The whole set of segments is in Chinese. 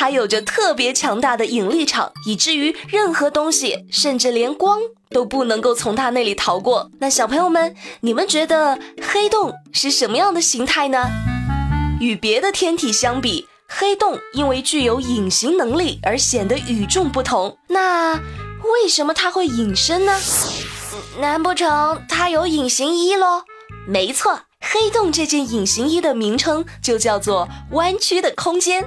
它有着特别强大的引力场，以至于任何东西，甚至连光都不能够从它那里逃过。那小朋友们，你们觉得黑洞是什么样的形态呢？与别的天体相比，黑洞因为具有隐形能力而显得与众不同。那为什么它会隐身呢？难不成它有隐形衣喽？没错。黑洞这件隐形衣的名称就叫做弯曲的空间。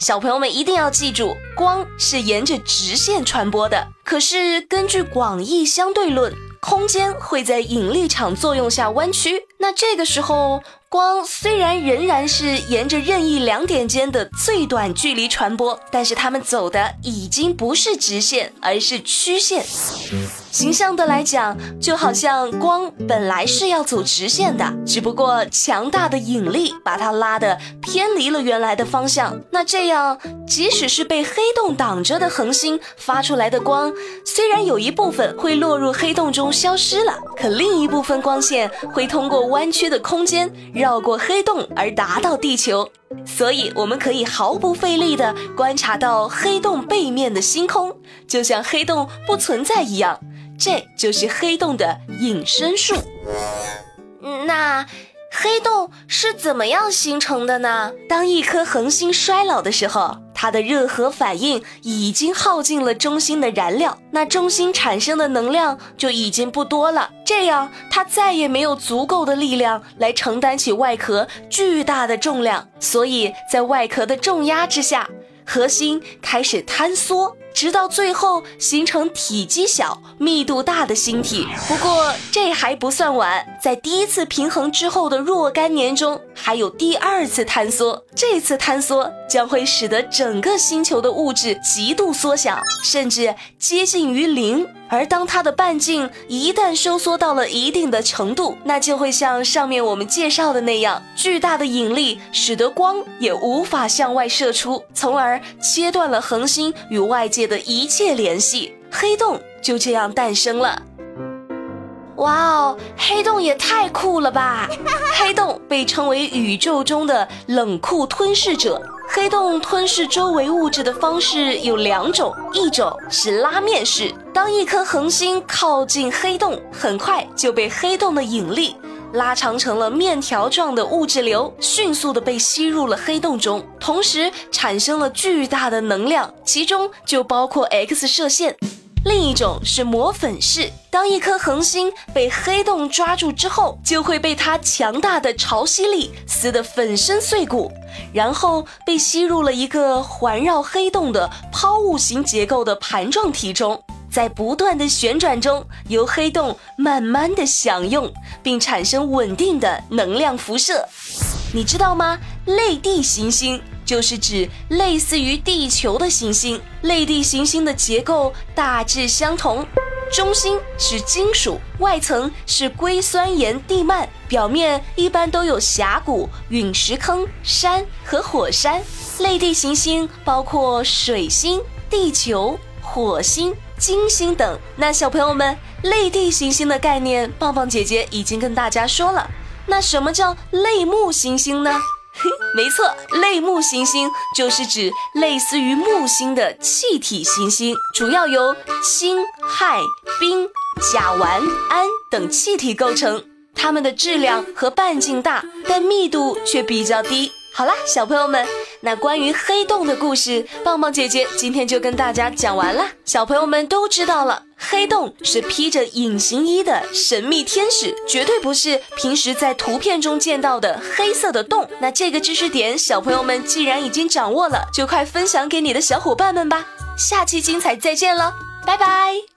小朋友们一定要记住，光是沿着直线传播的。可是根据广义相对论，空间会在引力场作用下弯曲。那这个时候，光虽然仍然是沿着任意两点间的最短距离传播，但是它们走的已经不是直线，而是曲线。形象的来讲，就好像光本来是要走直线的，只不过强大的引力把它拉得偏离了原来的方向。那这样，即使是被黑洞挡着的恒星发出来的光，虽然有一部分会落入黑洞中消失了，可另一部分光线会通过弯曲的空间绕过黑洞而达到地球。所以，我们可以毫不费力地观察到黑洞背面的星空，就像黑洞不存在一样。这就是黑洞的隐身术。那黑洞是怎么样形成的呢？当一颗恒星衰老的时候，它的热核反应已经耗尽了中心的燃料，那中心产生的能量就已经不多了。这样，它再也没有足够的力量来承担起外壳巨大的重量，所以在外壳的重压之下，核心开始坍缩。直到最后形成体积小、密度大的星体。不过这还不算完，在第一次平衡之后的若干年中，还有第二次坍缩。这次坍缩将会使得整个星球的物质极度缩小，甚至接近于零。而当它的半径一旦收缩到了一定的程度，那就会像上面我们介绍的那样，巨大的引力使得光也无法向外射出，从而切断了恒星与外界的一切联系。黑洞就这样诞生了。哇哦，黑洞也太酷了吧！黑洞被称为宇宙中的冷酷吞噬者。黑洞吞噬周围物质的方式有两种，一种是拉面式。当一颗恒星靠近黑洞，很快就被黑洞的引力拉长成了面条状的物质流，迅速的被吸入了黑洞中，同时产生了巨大的能量，其中就包括 X 射线。另一种是磨粉式，当一颗恒星被黑洞抓住之后，就会被它强大的潮汐力撕得粉身碎骨，然后被吸入了一个环绕黑洞的抛物型结构的盘状体中，在不断的旋转中，由黑洞慢慢的享用并产生稳定的能量辐射。你知道吗？类地行星。就是指类似于地球的行星，类地行星的结构大致相同，中心是金属，外层是硅酸盐地幔，表面一般都有峡谷、陨石坑、山和火山。类地行星包括水星、地球、火星、金星等。那小朋友们，类地行星的概念，棒棒姐姐已经跟大家说了。那什么叫类木行星呢？没错，类木行星就是指类似于木星的气体行星，主要由氢、氦、冰、甲烷、氨等气体构成。它们的质量和半径大，但密度却比较低。好啦，小朋友们，那关于黑洞的故事，棒棒姐姐今天就跟大家讲完了。小朋友们都知道了，黑洞是披着隐形衣的神秘天使，绝对不是平时在图片中见到的黑色的洞。那这个知识点，小朋友们既然已经掌握了，就快分享给你的小伙伴们吧。下期精彩再见了，拜拜。